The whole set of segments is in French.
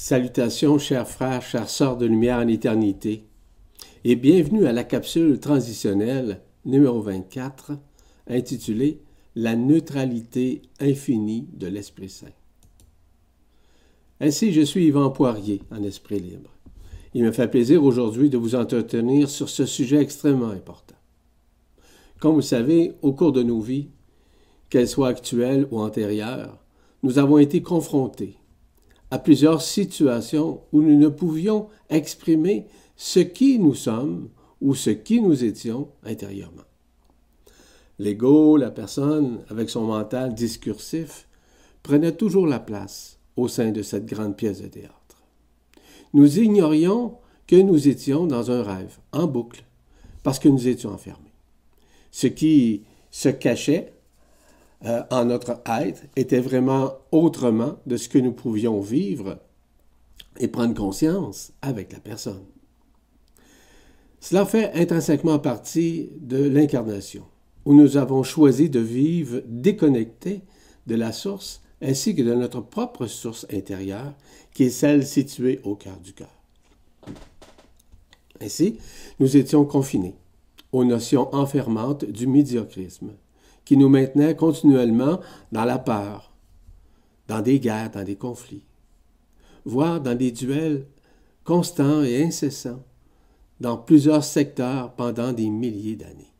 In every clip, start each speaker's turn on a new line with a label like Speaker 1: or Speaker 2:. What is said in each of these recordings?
Speaker 1: Salutations, chers frères, chères sœurs de lumière en éternité, et bienvenue à la capsule transitionnelle numéro 24, intitulée La neutralité infinie de l'Esprit Saint. Ainsi, je suis Yvan Poirier, en esprit libre. Il me fait plaisir aujourd'hui de vous entretenir sur ce sujet extrêmement important. Comme vous savez, au cours de nos vies, qu'elles soient actuelles ou antérieures, nous avons été confrontés à plusieurs situations où nous ne pouvions exprimer ce qui nous sommes ou ce qui nous étions intérieurement. L'ego, la personne, avec son mental discursif, prenait toujours la place au sein de cette grande pièce de théâtre. Nous ignorions que nous étions dans un rêve, en boucle, parce que nous étions enfermés. Ce qui se cachait euh, en notre être était vraiment autrement de ce que nous pouvions vivre et prendre conscience avec la personne. Cela fait intrinsèquement partie de l'incarnation, où nous avons choisi de vivre déconnectés de la source ainsi que de notre propre source intérieure, qui est celle située au cœur du cœur. Ainsi, nous étions confinés aux notions enfermantes du médiocrisme, qui nous maintenait continuellement dans la peur, dans des guerres, dans des conflits, voire dans des duels constants et incessants dans plusieurs secteurs pendant des milliers d'années.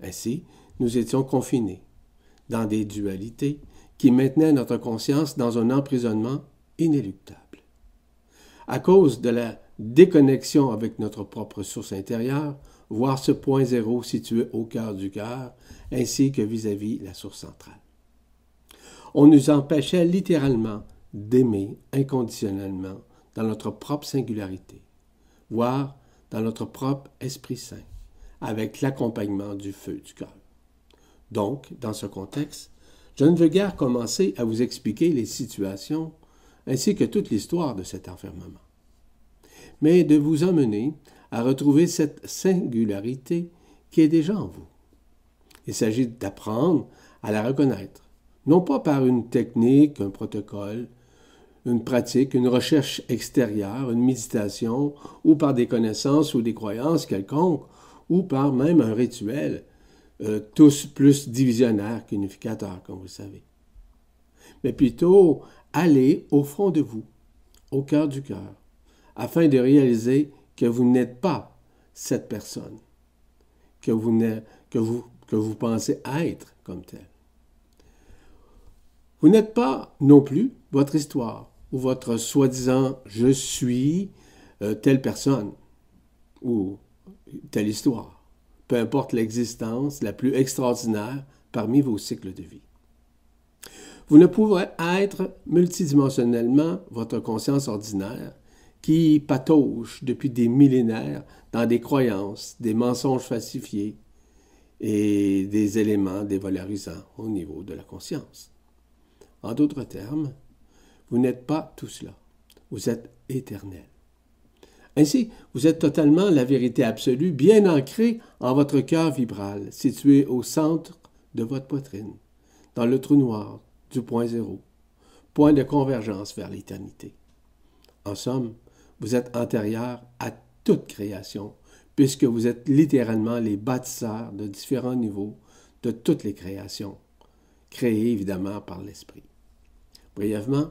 Speaker 1: Ainsi, nous étions confinés dans des dualités qui maintenaient notre conscience dans un emprisonnement inéluctable. À cause de la déconnexion avec notre propre source intérieure, voir ce point zéro situé au cœur du cœur, ainsi que vis-à-vis la source centrale. On nous empêchait littéralement d'aimer inconditionnellement dans notre propre singularité, voire dans notre propre Esprit Saint, avec l'accompagnement du feu du cœur. Donc, dans ce contexte, je ne veux guère commencer à vous expliquer les situations ainsi que toute l'histoire de cet enfermement, mais de vous emmener à retrouver cette singularité qui est déjà en vous. Il s'agit d'apprendre à la reconnaître, non pas par une technique, un protocole, une pratique, une recherche extérieure, une méditation, ou par des connaissances ou des croyances quelconques, ou par même un rituel, euh, tous plus divisionnaires qu'unificateurs, comme vous savez. Mais plutôt aller au fond de vous, au cœur du cœur, afin de réaliser que vous n'êtes pas cette personne, que vous, que vous, que vous pensez être comme tel. Vous n'êtes pas non plus votre histoire ou votre soi-disant je suis euh, telle personne ou telle histoire, peu importe l'existence la plus extraordinaire parmi vos cycles de vie. Vous ne pouvez être multidimensionnellement votre conscience ordinaire qui patauge depuis des millénaires dans des croyances, des mensonges falsifiés et des éléments dévalorisants au niveau de la conscience. En d'autres termes, vous n'êtes pas tout cela. Vous êtes éternel. Ainsi, vous êtes totalement la vérité absolue, bien ancrée en votre cœur vibral, situé au centre de votre poitrine, dans le trou noir du point zéro, point de convergence vers l'éternité. En somme, vous êtes antérieur à toute création, puisque vous êtes littéralement les bâtisseurs de différents niveaux de toutes les créations, créées évidemment par l'Esprit. Brièvement,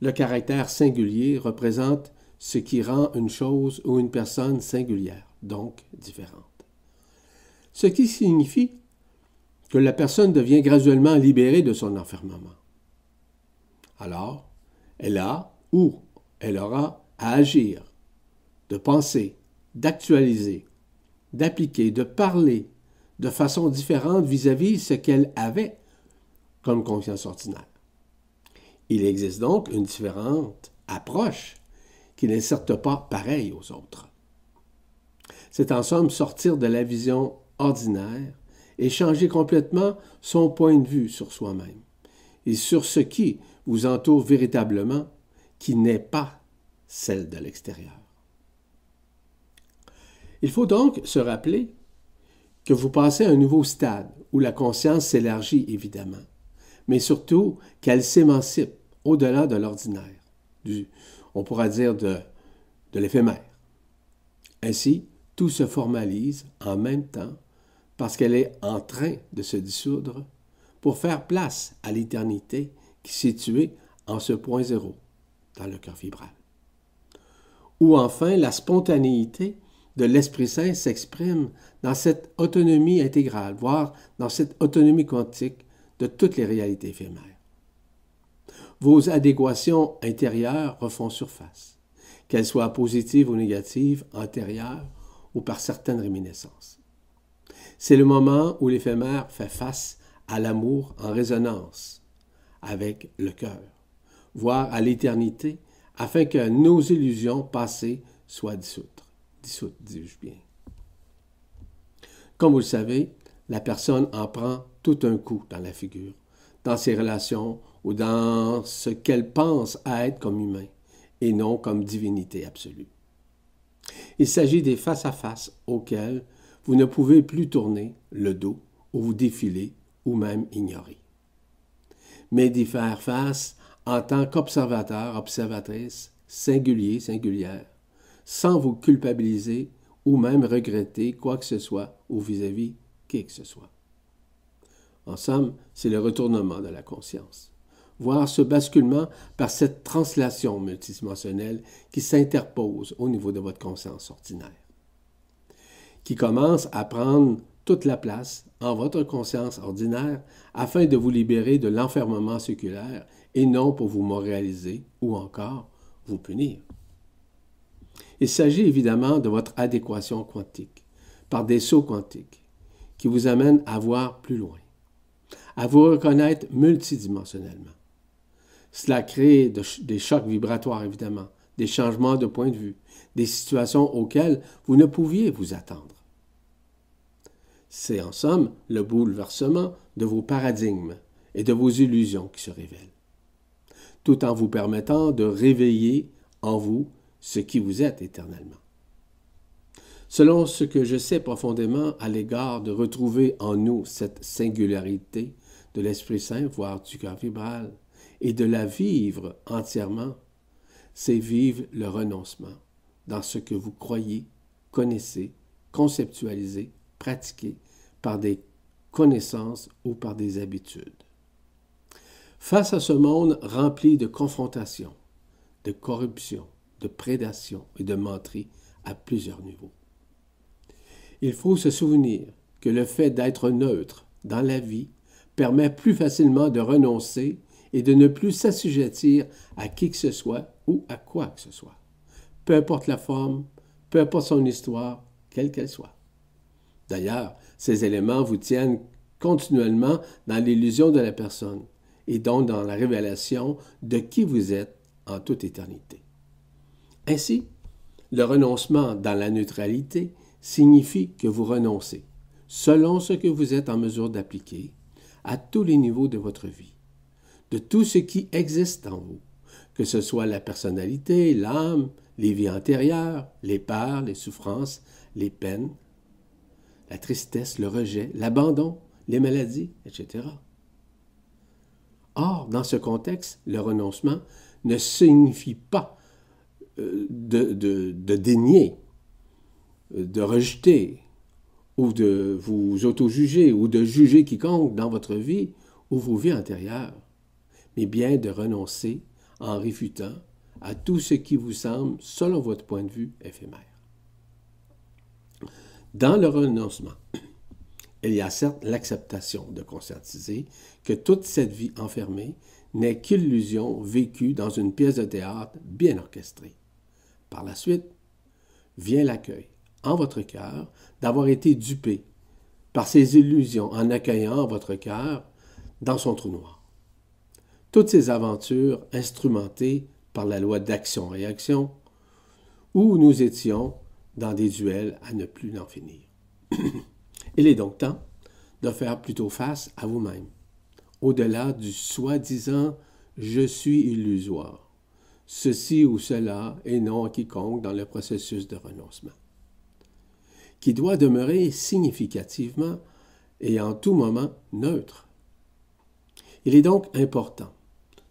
Speaker 1: le caractère singulier représente ce qui rend une chose ou une personne singulière, donc différente. Ce qui signifie que la personne devient graduellement libérée de son enfermement. Alors, elle a ou elle aura à agir, de penser, d'actualiser, d'appliquer, de parler de façon différente vis-à-vis ce qu'elle avait comme conscience ordinaire. Il existe donc une différente approche qui n'est certes pas pareille aux autres. C'est en somme sortir de la vision ordinaire et changer complètement son point de vue sur soi-même et sur ce qui vous entoure véritablement, qui n'est pas celle de l'extérieur. Il faut donc se rappeler que vous passez à un nouveau stade où la conscience s'élargit évidemment, mais surtout qu'elle s'émancipe au-delà de l'ordinaire, on pourra dire de, de l'éphémère. Ainsi, tout se formalise en même temps parce qu'elle est en train de se dissoudre pour faire place à l'éternité qui est située en ce point zéro dans le cœur vibral. Ou enfin, la spontanéité de l'Esprit Saint s'exprime dans cette autonomie intégrale, voire dans cette autonomie quantique de toutes les réalités éphémères. Vos adéquations intérieures refont surface, qu'elles soient positives ou négatives, antérieures ou par certaines réminiscences. C'est le moment où l'éphémère fait face à l'amour en résonance avec le cœur, voire à l'éternité, afin que nos illusions passées soient dissoutes. Dissoutes, dis-je bien. Comme vous le savez, la personne en prend tout un coup dans la figure, dans ses relations ou dans ce qu'elle pense être comme humain, et non comme divinité absolue. Il s'agit des face-à-face auxquels vous ne pouvez plus tourner le dos ou vous défiler ou même ignorer. Mais d'y faire face en tant qu'observateur, observatrice, singulier, singulière, sans vous culpabiliser ou même regretter quoi que ce soit ou vis-à-vis qui que ce soit. En somme, c'est le retournement de la conscience, voire ce basculement par cette translation multidimensionnelle qui s'interpose au niveau de votre conscience ordinaire, qui commence à prendre toute la place en votre conscience ordinaire afin de vous libérer de l'enfermement séculaire et non pour vous moraliser ou encore vous punir. Il s'agit évidemment de votre adéquation quantique par des sauts quantiques qui vous amènent à voir plus loin, à vous reconnaître multidimensionnellement. Cela crée des chocs vibratoires, évidemment, des changements de point de vue, des situations auxquelles vous ne pouviez vous attendre. C'est en somme le bouleversement de vos paradigmes et de vos illusions qui se révèlent, tout en vous permettant de réveiller en vous ce qui vous êtes éternellement. Selon ce que je sais profondément à l'égard de retrouver en nous cette singularité de l'Esprit Saint, voire du cœur vibral, et de la vivre entièrement, c'est vivre le renoncement dans ce que vous croyez, connaissez, conceptualisez, pratiquez par des connaissances ou par des habitudes. Face à ce monde rempli de confrontations, de corruption, de prédation et de menterie à plusieurs niveaux. Il faut se souvenir que le fait d'être neutre dans la vie permet plus facilement de renoncer et de ne plus s'assujettir à qui que ce soit ou à quoi que ce soit, peu importe la forme, peu importe son histoire, quelle qu'elle soit. D'ailleurs, ces éléments vous tiennent continuellement dans l'illusion de la personne et donc dans la révélation de qui vous êtes en toute éternité. Ainsi, le renoncement dans la neutralité signifie que vous renoncez, selon ce que vous êtes en mesure d'appliquer, à tous les niveaux de votre vie de tout ce qui existe en vous, que ce soit la personnalité, l'âme, les vies antérieures, les peurs, les souffrances, les peines, la tristesse, le rejet, l'abandon, les maladies, etc. Or, dans ce contexte, le renoncement ne signifie pas euh, de, de, dénier, euh, de rejeter, ou de vous auto-juger, ou de juger quiconque dans votre vie ou vos vies antérieures mais bien de renoncer en réfutant à tout ce qui vous semble, selon votre point de vue, éphémère. Dans le renoncement, il y a certes l'acceptation de conscientiser que toute cette vie enfermée n'est qu'illusion vécue dans une pièce de théâtre bien orchestrée. Par la suite, vient l'accueil, en votre cœur, d'avoir été dupé par ces illusions en accueillant votre cœur dans son trou noir. Toutes ces aventures instrumentées par la loi d'action-réaction, où nous étions dans des duels à ne plus en finir. Il est donc temps de faire plutôt face à vous-même, au-delà du soi-disant je suis illusoire, ceci ou cela et non à quiconque dans le processus de renoncement, qui doit demeurer significativement et en tout moment neutre. Il est donc important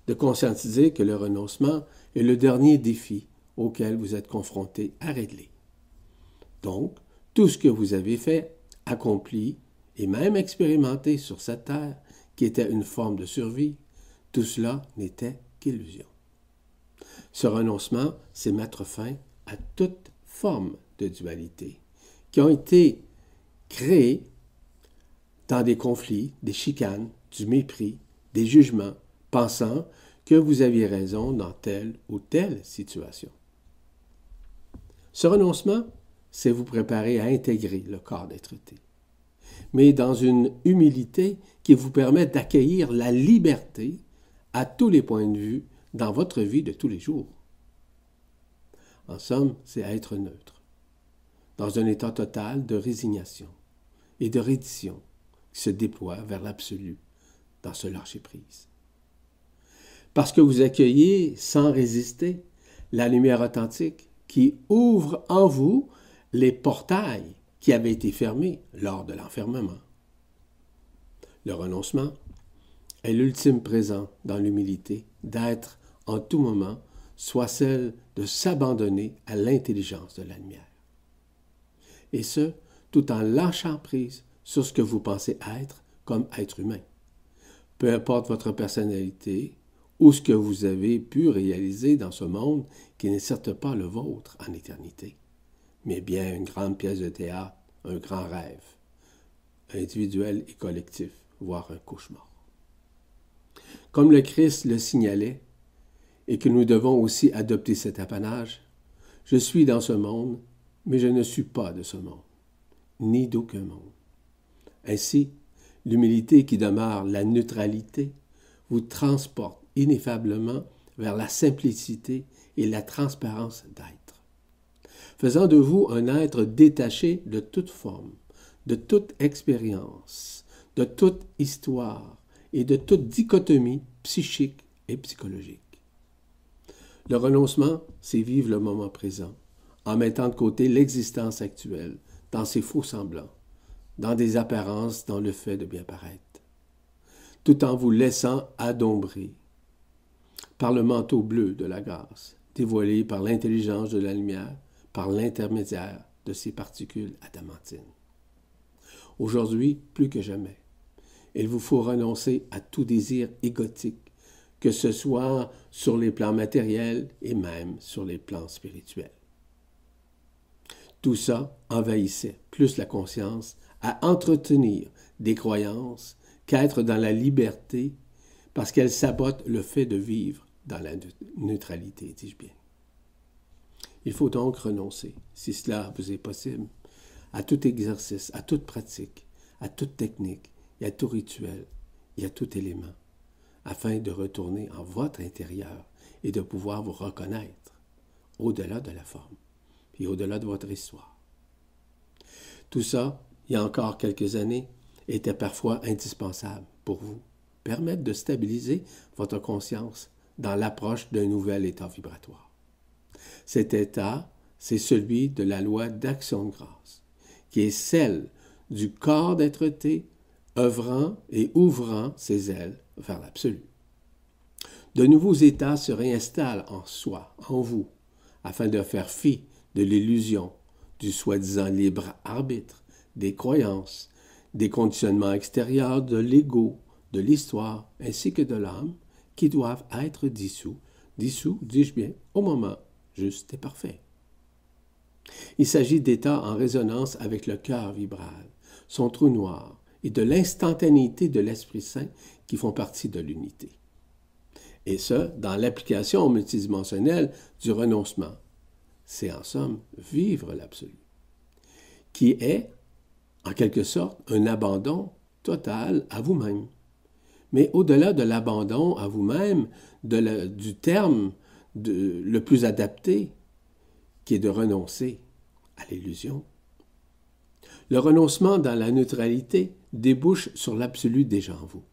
Speaker 1: de conscientiser que le renoncement est le dernier défi auquel vous êtes confronté à régler. Donc, tout ce que vous avez fait, accompli et même expérimenté sur cette terre, qui était une forme de survie, tout cela n'était qu'illusion. Ce renoncement, c'est mettre fin à toute forme de dualité qui ont été créées dans des conflits, des chicanes, du mépris, des jugements, pensant que vous aviez raison dans telle ou telle situation. Ce renoncement, c'est vous préparer à intégrer le corps d'être-té, mais dans une humilité qui vous permet d'accueillir la liberté à tous les points de vue dans votre vie de tous les jours. En somme, c'est être neutre, dans un état total de résignation et de reddition qui se déploie vers l'absolu dans ce lâcher-prise. Parce que vous accueillez sans résister la lumière authentique qui ouvre en vous les portails qui avaient été fermés lors de l'enfermement. Le renoncement est l'ultime présent dans l'humilité d'être en tout moment, soit celle de s'abandonner à l'intelligence de la lumière. Et ce, tout en lâchant prise sur ce que vous pensez être comme être humain. Peu importe votre personnalité ou ce que vous avez pu réaliser dans ce monde qui n'est certes pas le vôtre en éternité, mais bien une grande pièce de théâtre, un grand rêve, individuel et collectif, voire un cauchemar. Comme le Christ le signalait, et que nous devons aussi adopter cet apanage, je suis dans ce monde, mais je ne suis pas de ce monde, ni d'aucun monde. Ainsi, l'humilité qui demeure la neutralité vous transporte ineffablement vers la simplicité et la transparence d'être, faisant de vous un être détaché de toute forme, de toute expérience, de toute histoire et de toute dichotomie psychique et psychologique. Le renoncement, c'est vivre le moment présent, en mettant de côté l'existence actuelle, dans ses faux semblants, dans des apparences, dans le fait de bien paraître, tout en vous laissant adombrer par le manteau bleu de la grâce, dévoilé par l'intelligence de la lumière, par l'intermédiaire de ces particules adamantines. Aujourd'hui, plus que jamais, il vous faut renoncer à tout désir égotique, que ce soit sur les plans matériels et même sur les plans spirituels. Tout ça envahissait plus la conscience à entretenir des croyances qu'à être dans la liberté parce qu'elle sabote le fait de vivre dans la neutralité, dis-je bien. Il faut donc renoncer, si cela vous est possible, à tout exercice, à toute pratique, à toute technique et à tout rituel et à tout élément, afin de retourner en votre intérieur et de pouvoir vous reconnaître au-delà de la forme et au-delà de votre histoire. Tout ça il y a encore quelques années, était parfois indispensable pour vous, permettre de stabiliser votre conscience dans l'approche d'un nouvel état vibratoire. Cet état, c'est celui de la loi d'action grâce, qui est celle du corps d'être-té œuvrant et ouvrant ses ailes vers l'absolu. De nouveaux états se réinstallent en soi, en vous, afin de faire fi de l'illusion du soi-disant libre arbitre des croyances, des conditionnements extérieurs de l'ego, de l'histoire, ainsi que de l'âme, qui doivent être dissous, dissous, dis-je bien, au moment juste et parfait. Il s'agit d'états en résonance avec le cœur vibral, son trou noir, et de l'instantanéité de l'Esprit Saint qui font partie de l'unité. Et ce, dans l'application multidimensionnelle du renoncement. C'est en somme vivre l'absolu, qui est en quelque sorte, un abandon total à vous-même. Mais au-delà de l'abandon à vous-même, du terme le plus adapté, qui est de renoncer à l'illusion. Le renoncement dans la neutralité débouche sur l'absolu déjà en vous.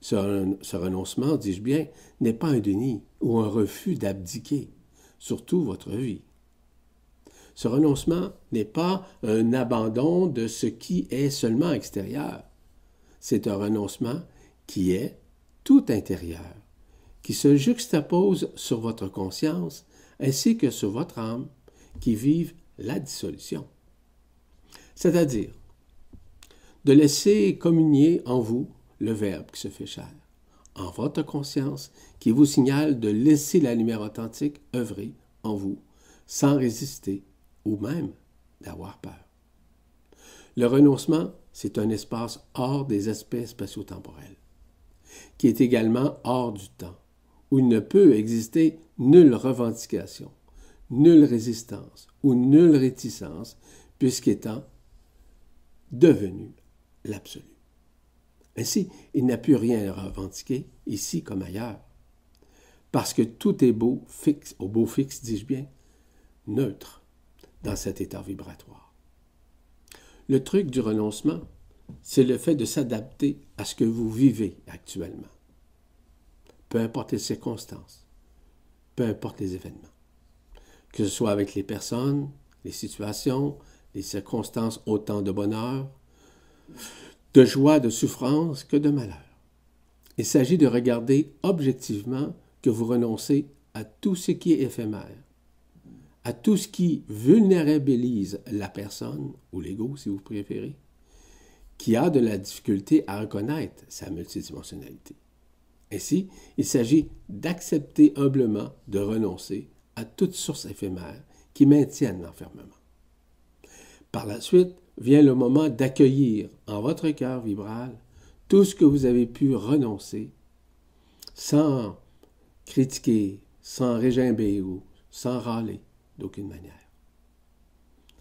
Speaker 1: Ce, ce renoncement, dis-je bien, n'est pas un déni ou un refus d'abdiquer, surtout votre vie. Ce renoncement n'est pas un abandon de ce qui est seulement extérieur. C'est un renoncement qui est tout intérieur, qui se juxtaposent sur votre conscience ainsi que sur votre âme qui vivent la dissolution. C'est-à-dire de laisser communier en vous le Verbe qui se fait chair, en votre conscience qui vous signale de laisser la lumière authentique œuvrer en vous sans résister ou même d'avoir peur. Le renoncement, c'est un espace hors des aspects spatio-temporels, qui est également hors du temps, où il ne peut exister nulle revendication, nulle résistance ou nulle réticence, puisqu'étant devenu l'absolu. Ainsi, il n'a plus rien à revendiquer, ici comme ailleurs, parce que tout est beau, fixe, au beau fixe, dis-je bien, neutre dans cet état vibratoire. Le truc du renoncement, c'est le fait de s'adapter à ce que vous vivez actuellement, peu importe les circonstances, peu importe les événements, que ce soit avec les personnes, les situations, les circonstances autant de bonheur, de joie, de souffrance que de malheur. Il s'agit de regarder objectivement que vous renoncez à tout ce qui est éphémère, à tout ce qui vulnérabilise la personne, ou l'ego si vous préférez, qui a de la difficulté à reconnaître sa multidimensionnalité. Ainsi, il s'agit d'accepter humblement de renoncer à toute source éphémère qui maintienne l'enfermement. Par la suite vient le moment d'accueillir en votre cœur vibral tout ce que vous avez pu renoncer sans critiquer, sans régimber ou sans râler d'aucune manière.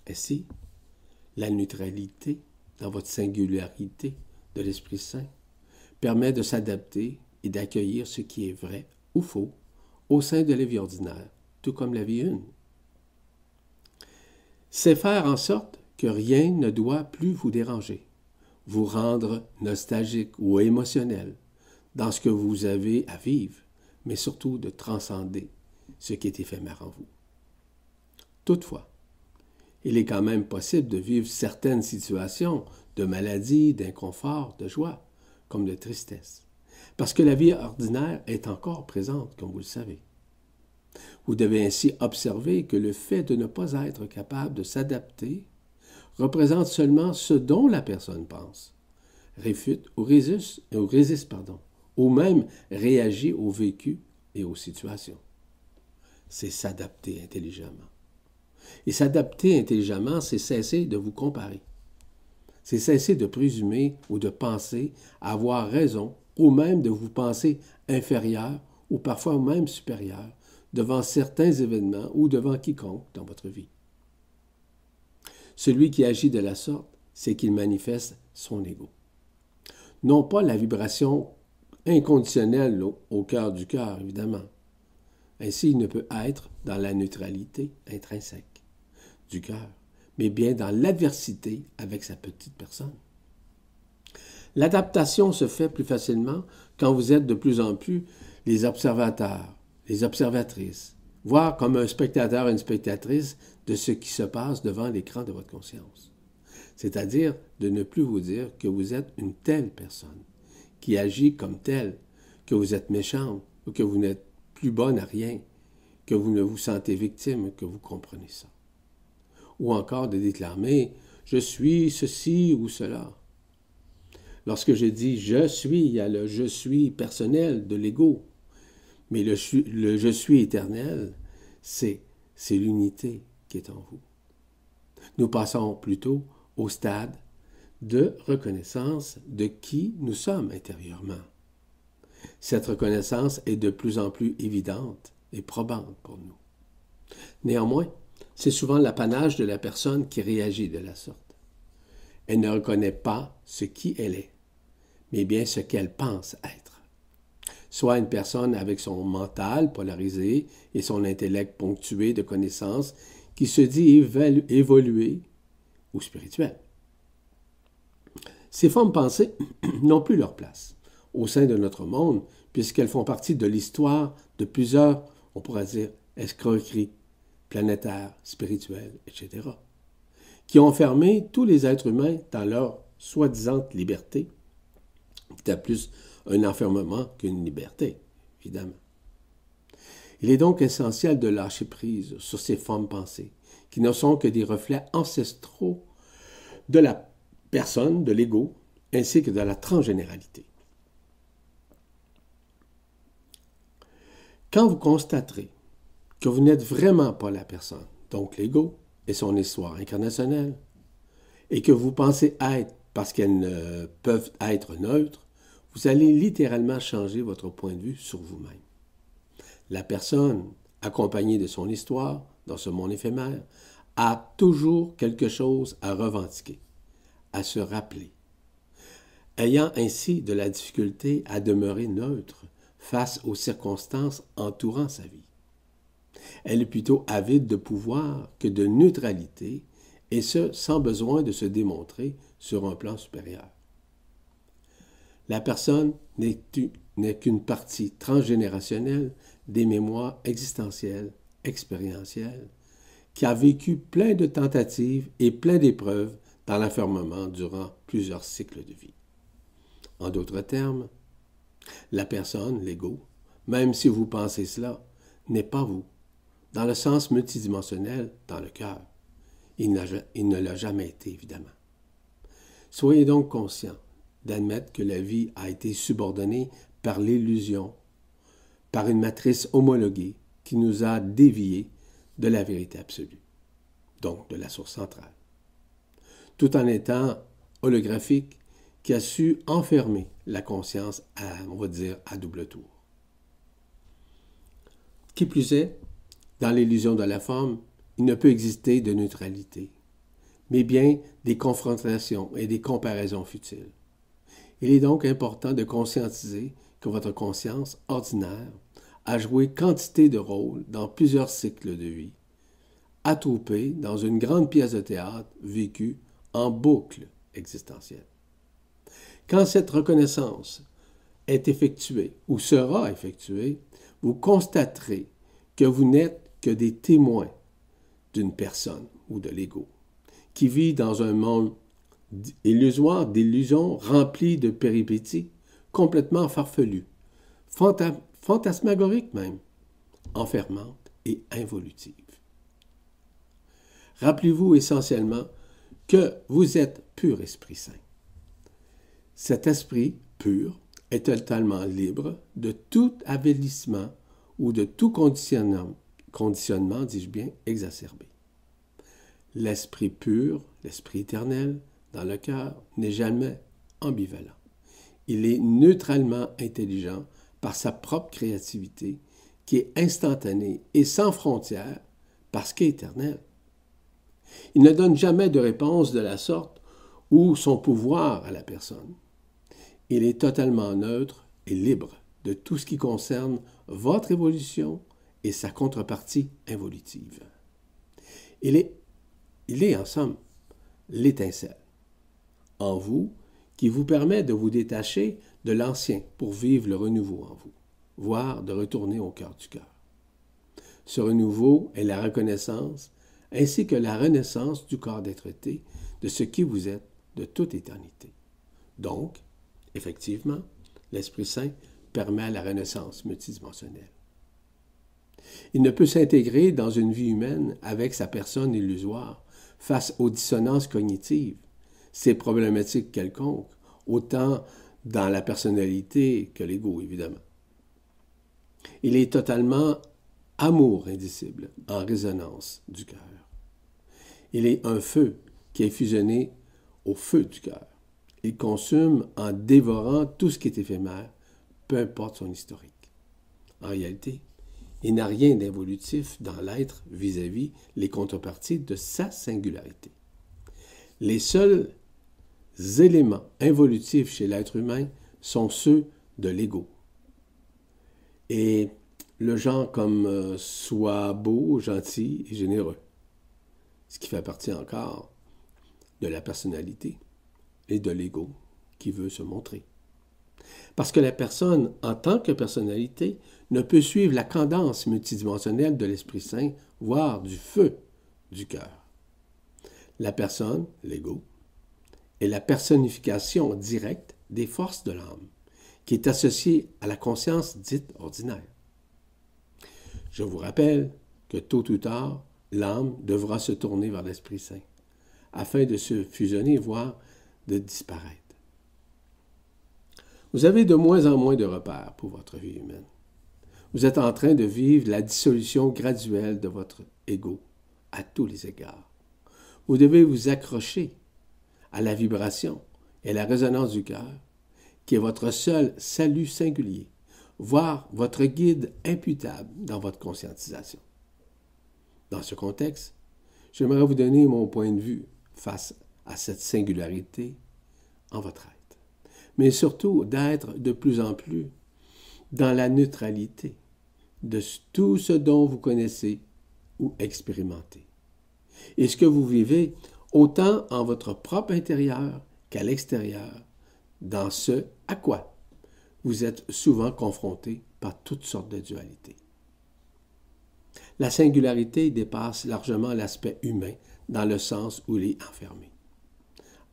Speaker 1: Ainsi, la neutralité dans votre singularité de l'Esprit Saint permet de s'adapter et d'accueillir ce qui est vrai ou faux au sein de la vie ordinaire, tout comme la vie une. C'est faire en sorte que rien ne doit plus vous déranger, vous rendre nostalgique ou émotionnel dans ce que vous avez à vivre, mais surtout de transcender ce qui est éphémère en vous. Toutefois, il est quand même possible de vivre certaines situations de maladie, d'inconfort, de joie, comme de tristesse, parce que la vie ordinaire est encore présente, comme vous le savez. Vous devez ainsi observer que le fait de ne pas être capable de s'adapter représente seulement ce dont la personne pense, réfute ou résiste, ou résiste pardon, ou même réagit au vécu et aux situations. C'est s'adapter intelligemment. Et s'adapter intelligemment, c'est cesser de vous comparer. C'est cesser de présumer ou de penser avoir raison, ou même de vous penser inférieur ou parfois même supérieur devant certains événements ou devant quiconque dans votre vie. Celui qui agit de la sorte, c'est qu'il manifeste son ego. Non pas la vibration inconditionnelle au, cœur du cœur, évidemment. Ainsi, il ne peut être dans la neutralité intrinsèque du cœur, mais bien dans l'adversité avec sa petite personne. L'adaptation se fait plus facilement quand vous êtes de plus en plus les observateurs, les observatrices, voire comme un spectateur, une spectatrice de ce qui se passe devant l'écran de votre conscience. C'est-à-dire de ne plus vous dire que vous êtes une telle personne, qui agit comme telle, que vous êtes méchante ou que vous n'êtes plus bonne à rien, que vous ne vous sentez victime, que vous comprenez ça. Ou encore de déclamer je suis ceci ou cela. Lorsque je dis je suis, il y a le je suis personnel de l'ego. Mais le, je suis éternel, c'est l'unité qui est en vous. Nous passons plutôt au stade de reconnaissance de qui nous sommes intérieurement. Cette reconnaissance est de plus en plus évidente et probante pour nous. Néanmoins, c'est souvent l'apanage de la personne qui réagit de la sorte. Elle ne reconnaît pas ce qui elle est, mais bien ce qu'elle pense être. Soit une personne avec son mental polarisé et son intellect ponctué de connaissances qui se dit évolué ou spirituel. Ces formes pensées n'ont plus leur place au sein de notre monde, puisqu'elles font partie de l'histoire de plusieurs, on pourrait dire, escroqueries planétaires, spirituelles, etc., qui ont fermé tous les êtres humains dans leur soi-disant liberté, est plus un enfermement qu'une liberté, évidemment. Il est donc essentiel de lâcher prise sur ces formes pensées, qui ne sont que des reflets ancestraux de la personne, de l'ego, ainsi que de la transgénéralité. Quand vous constaterez que vous n'êtes vraiment pas la personne, donc l'ego et son histoire incarnationnelle, et que vous pensez être parce qu'elles ne peuvent être neutres, vous allez littéralement changer votre point de vue sur vous-même. La personne, accompagnée de son histoire, dans ce monde éphémère, a toujours quelque chose à revendiquer, à se rappeler. Ayant ainsi de la difficulté à demeurer neutre face aux circonstances entourant sa vie. Elle est plutôt avide de pouvoir que de neutralité, et ce, sans besoin de se démontrer sur un plan supérieur. La personne n'est qu'une partie transgénérationnelle des mémoires existentielles, expérientielles, qui a vécu plein de tentatives et plein d'épreuves dans l'enfermement durant plusieurs cycles de vie. En d'autres termes, la personne, l'ego, même si vous pensez cela, n'est pas vous, dans le sens multidimensionnel, dans le cœur. Il, ne l'a jamais été, évidemment. Soyez donc conscient d'admettre que la vie a été subordonnée par l'illusion, par une matrice homologuée qui nous a déviés de la vérité absolue, donc de la source centrale, tout en étant holographique qui a su enfermer la conscience à, on va dire, à double tour. Qui plus est, dans l'illusion de la forme, il ne peut exister de neutralité, mais bien des confrontations et des comparaisons futiles. Il est donc important de conscientiser que votre conscience ordinaire a joué quantité de rôles dans plusieurs cycles de vie, attroupée dans une grande pièce de théâtre vécue en boucle existentielle. Quand cette reconnaissance est effectuée ou sera effectuée, vous constaterez que vous n'êtes que des témoins d'une personne ou de l'ego qui vit dans un monde illusoire d'illusions rempli de péripéties, complètement farfelues, fantasmagoriques même, enfermantes et involutives. Rappelez-vous essentiellement que vous êtes pur Esprit Saint. Cet esprit pur est totalement libre de tout avilissement ou de tout conditionnement, conditionnement dis-je bien, exacerbé. L'esprit pur, l'esprit éternel, dans le cœur, n'est jamais ambivalent. Il est neutralement intelligent par sa propre créativité, qui est instantanée et sans frontières, parce qu'est éternel. Il ne donne jamais de réponse de la sorte ou son pouvoir à la personne. Il est totalement neutre et libre de tout ce qui concerne votre évolution et sa contrepartie involutive. Il est en somme l'étincelle en vous qui vous permet de vous détacher de l'ancien pour vivre le renouveau en vous, voire de retourner au cœur du cœur. Ce renouveau est la reconnaissance ainsi que la renaissance du corps d'être de ce qui vous êtes de toute éternité. Donc, Effectivement, l'Esprit Saint permet la renaissance multidimensionnelle. Il ne peut s'intégrer dans une vie humaine avec sa personne illusoire face aux dissonances cognitives, ses problématiques quelconques, autant dans la personnalité que l'ego, évidemment. Il est totalement amour indicible en résonance du cœur. Il est un feu qui est fusionné au feu du cœur. Il consume en dévorant tout ce qui est éphémère, peu importe son historique. En réalité, il n'a rien d'involutif dans l'être vis-à-vis les contreparties de sa singularité. Les seuls éléments involutifs chez l'être humain sont ceux de l'ego. Et le genre comme euh, soit beau, gentil et généreux, ce qui fait partie encore de la personnalité et de l'ego qui veut se montrer. Parce que la personne, en tant que personnalité, ne peut suivre la cadence multidimensionnelle de l'Esprit Saint, voire du feu du cœur. La personne, l'ego, est la personnification directe des forces de l'âme, qui est associée à la conscience dite ordinaire. Je vous rappelle que tôt ou tard, l'âme devra se tourner vers l'Esprit Saint, afin de se fusionner, voire de disparaître. Vous avez de moins en moins de repères pour votre vie humaine. Vous êtes en train de vivre la dissolution graduelle de votre ego à tous les égards. Vous devez vous accrocher à la vibration et la résonance du cœur, qui est votre seul salut singulier, voire votre guide imputable dans votre conscientisation. Dans ce contexte, j'aimerais vous donner mon point de vue face à cette singularité en votre être, mais surtout d'être de plus en plus dans la neutralité de tout ce dont vous connaissez ou expérimentez. Et ce que vous vivez autant en votre propre intérieur qu'à l'extérieur, dans ce à quoi vous êtes souvent confronté par toutes sortes de dualités. La singularité dépasse largement l'aspect humain dans le sens où il est enfermé.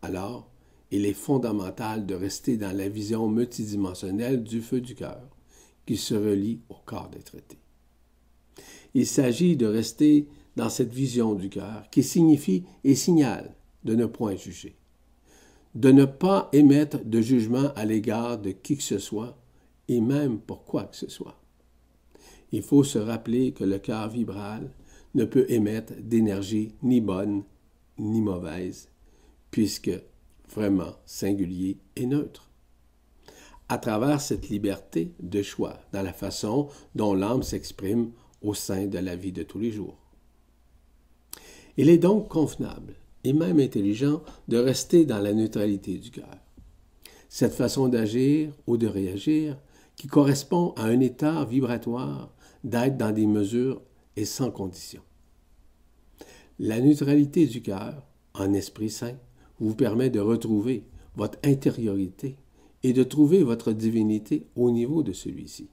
Speaker 1: Alors, il est fondamental de rester dans la vision multidimensionnelle du feu du cœur, qui se relie au corps des traités. Il s'agit de rester dans cette vision du cœur qui signifie et signale de ne point juger, de ne pas émettre de jugement à l'égard de qui que ce soit et même pour quoi que ce soit. Il faut se rappeler que le cœur vibral ne peut émettre d'énergie ni bonne ni mauvaise, puisque vraiment singulier et neutre à travers cette liberté de choix dans la façon dont l'âme s'exprime au sein de la vie de tous les jours. Il est donc convenable et même intelligent de rester dans la neutralité du cœur. Cette façon d'agir ou de réagir qui correspond à un état vibratoire d'être dans des mesures et sans condition. La neutralité du cœur, en Esprit Saint, vous permet de retrouver votre intériorité et de trouver votre divinité au niveau de celui-ci.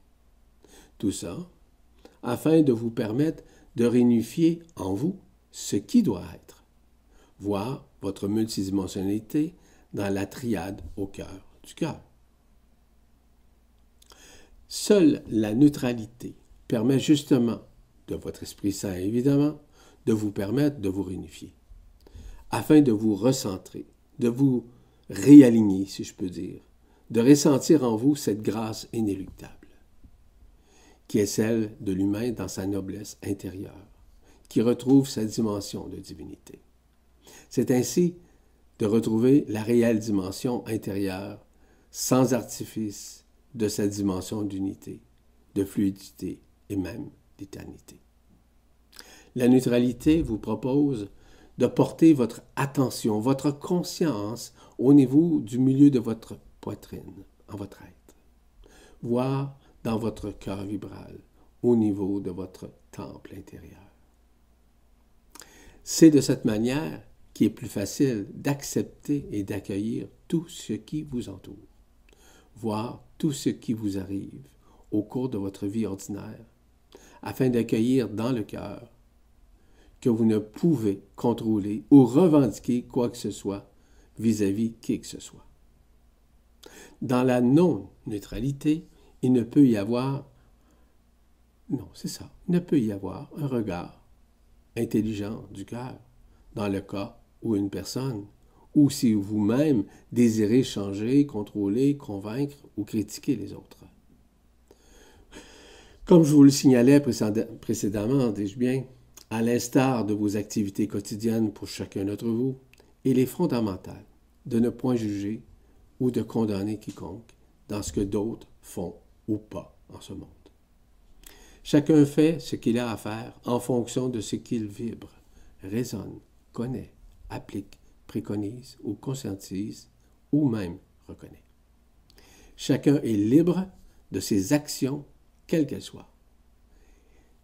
Speaker 1: Tout ça afin de vous permettre de réunifier en vous ce qui doit être, voir votre multidimensionnalité dans la triade au cœur du cœur. Seule la neutralité permet justement, de votre Esprit Saint évidemment, de vous permettre de vous réunifier, afin de vous recentrer, de vous réaligner, si je peux dire, de ressentir en vous cette grâce inéluctable, qui est celle de l'humain dans sa noblesse intérieure, qui retrouve sa dimension de divinité. C'est ainsi de retrouver la réelle dimension intérieure, sans artifice, de sa dimension d'unité, de fluidité et même d'éternité. La neutralité vous propose de porter votre attention, votre conscience au niveau du milieu de votre poitrine, en votre être, voire dans votre cœur vibral, au niveau de votre temple intérieur. C'est de cette manière qu'il est plus facile d'accepter et d'accueillir tout ce qui vous entoure, voire tout ce qui vous arrive au cours de votre vie ordinaire, afin d'accueillir dans le cœur que vous ne pouvez contrôler ou revendiquer quoi que ce soit vis-à-vis -vis qui que ce soit. Dans la non-neutralité, il ne peut y avoir, non, c'est ça, il ne peut y avoir un regard intelligent du cœur dans le cas où une personne, ou si vous-même désirez changer, contrôler, convaincre ou critiquer les autres. Comme je vous le signalais précédemment, dis-je bien, à l'instar de vos activités quotidiennes pour chacun d'entre vous, il est fondamental de ne point juger ou de condamner quiconque dans ce que d'autres font ou pas en ce monde. Chacun fait ce qu'il a à faire en fonction de ce qu'il vibre, raisonne, connaît, applique, préconise ou conscientise ou même reconnaît. Chacun est libre de ses actions, quelles qu'elles soient.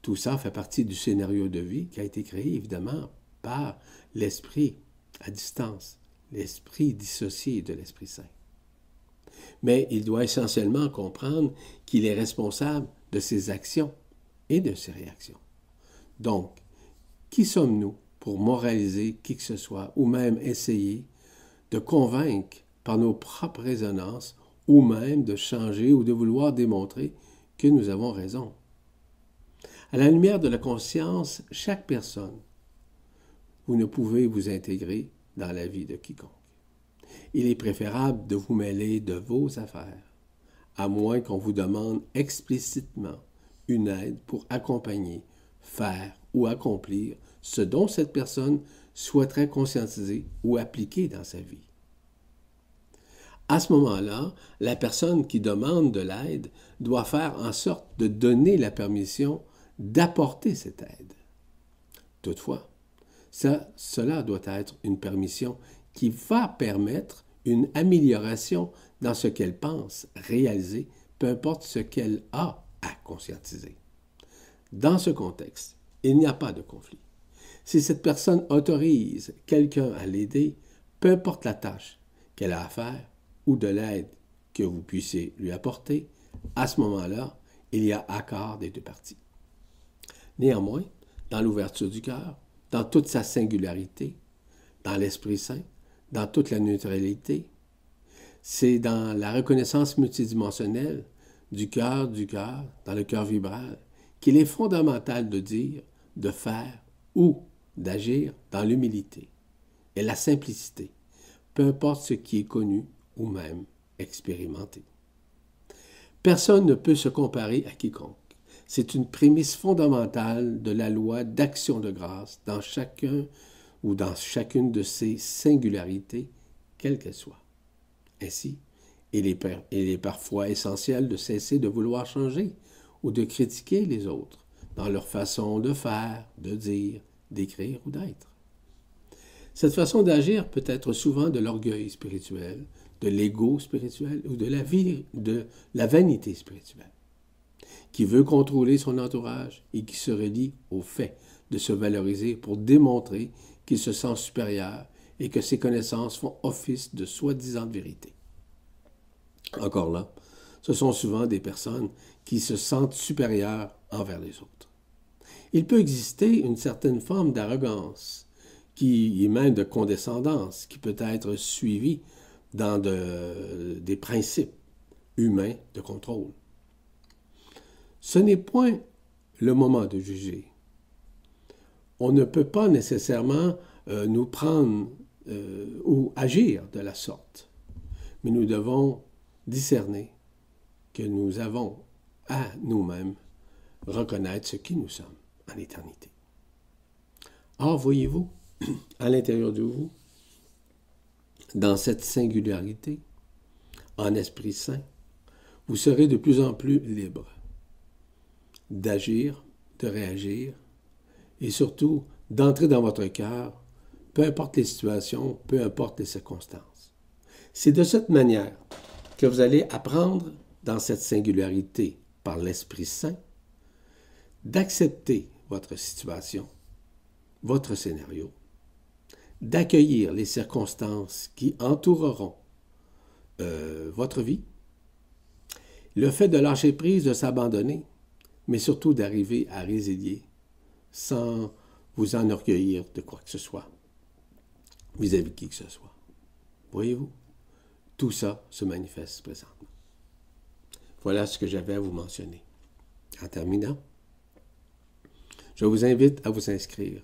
Speaker 1: Tout ça fait partie du scénario de vie qui a été créé évidemment par l'esprit à distance, l'esprit dissocié de l'Esprit Saint mais il doit essentiellement comprendre qu'il est responsable de ses actions et de ses réactions. Donc, qui sommes-nous pour moraliser qui que ce soit ou même essayer de convaincre par nos propres résonances ou même de changer ou de vouloir démontrer que nous avons raison? À la lumière de la conscience, chaque personne, vous ne pouvez vous intégrer dans la vie de quiconque. Il est préférable de vous mêler de vos affaires, à moins qu'on vous demande explicitement une aide pour accompagner, faire ou accomplir ce dont cette personne souhaiterait conscientiser ou appliquer dans sa vie. À ce moment-là, la personne qui demande de l'aide doit faire en sorte de donner la permission d'apporter cette aide. Toutefois, cela doit être une permission qui va permettre une amélioration dans ce qu'elle pense réaliser, peu importe ce qu'elle a à conscientiser. Dans ce contexte, il n'y a pas de conflit. Si cette personne autorise quelqu'un à l'aider, peu importe la tâche qu'elle a à faire ou de l'aide que vous puissiez lui apporter, à ce moment-là, il y a accord des deux parties. Néanmoins, dans l'ouverture du cœur, dans toute sa singularité, dans l'Esprit Saint, dans toute la neutralité, c'est dans la reconnaissance multidimensionnelle du cœur du cœur, dans le cœur vibral, qu'il est fondamental de dire, de faire ou d'agir dans l'humilité et la simplicité, peu importe ce qui est connu ou même expérimenté. Personne ne peut se comparer à quiconque. C'est une prémisse fondamentale de la loi d'action de grâce dans chacun ou dans chacune de ses singularités, quelle qu'elle soit. Ainsi, il est, parfois essentiel de cesser de vouloir changer ou de critiquer les autres dans leur façon de faire, de dire, d'écrire ou d'être. Cette façon d'agir peut être souvent de l'orgueil spirituel, de l'ego spirituel ou de la, de la vanité spirituelle qui veut contrôler son entourage et qui se relie au fait de se valoriser pour démontrer qu'il se sent supérieur et que ses connaissances font office de soi-disant vérité. Encore là, ce sont souvent des personnes qui se sentent supérieures envers les autres. Il peut exister une certaine forme d'arrogance, qui est même de condescendance, qui peut être suivie dans des principes humains de contrôle. Ce n'est point le moment de juger. On ne peut pas nécessairement euh, nous prendre euh, ou agir de la sorte, mais nous devons discerner que nous avons à nous-mêmes reconnaître ce qui nous sommes en éternité. Or, voyez-vous, à l'intérieur de vous, dans cette singularité, en Esprit Saint, vous serez de plus en plus libre d'agir, de réagir et surtout d'entrer dans votre cœur, peu importe les situations, peu importe les circonstances. C'est de cette manière que vous allez apprendre dans cette singularité par l'Esprit Saint d'accepter votre situation, votre scénario, d'accueillir les circonstances qui entoureront euh, votre vie, le fait de lâcher prise, de s'abandonner, mais surtout d'arriver à résilier sans vous enorgueillir de quoi que ce soit vis-à-vis de qui que ce soit. Voyez-vous, tout ça se manifeste présentement. Voilà ce que j'avais à vous mentionner. En terminant, je vous invite à vous inscrire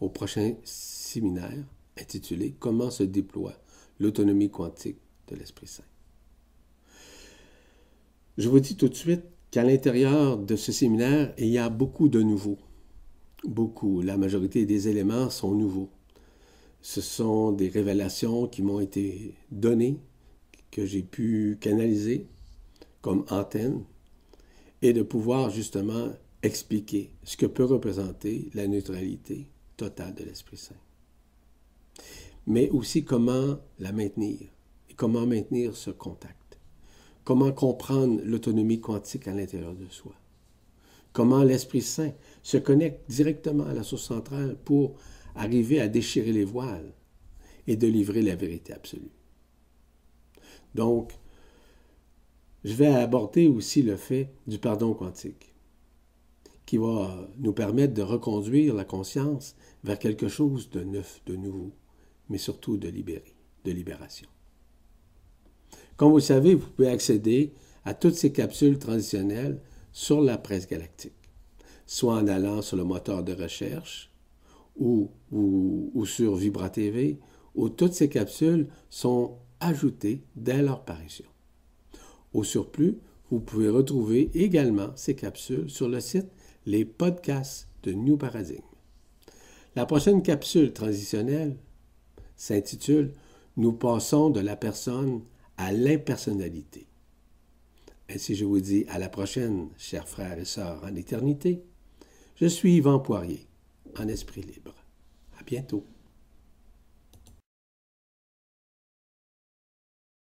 Speaker 1: au prochain séminaire intitulé Comment se déploie l'autonomie quantique de l'Esprit Saint. Je vous dis tout de suite qu'à l'intérieur de ce séminaire, il y a beaucoup de nouveaux. Beaucoup. La majorité des éléments sont nouveaux. Ce sont des révélations qui m'ont été données, que j'ai pu canaliser comme antenne, et de pouvoir justement expliquer ce que peut représenter la neutralité totale de l'Esprit Saint. Mais aussi comment la maintenir et comment maintenir ce contact. Comment comprendre l'autonomie quantique à l'intérieur de soi? Comment l'Esprit Saint se connecte directement à la source centrale pour arriver à déchirer les voiles et de livrer la vérité absolue. Donc, je vais aborder aussi le fait du pardon quantique, qui va nous permettre de reconduire la conscience vers quelque chose de neuf, de nouveau, mais surtout de libérer, de libération. Comme vous savez, vous pouvez accéder à toutes ces capsules transitionnelles sur la presse galactique. soit en allant sur le moteur de recherche ou, ou, sur Vibra TV, où toutes ces capsules sont ajoutées dès leur parution. Au surplus, vous pouvez retrouver également ces capsules sur le site Les podcasts de New Paradigm. La prochaine capsule transitionnelle s'intitule Nous passons de la personne à l'impersonnalité. Ainsi je vous dis à la prochaine, chers frères et sœurs en éternité. Je suis Yvan Poirier, en esprit libre. À bientôt.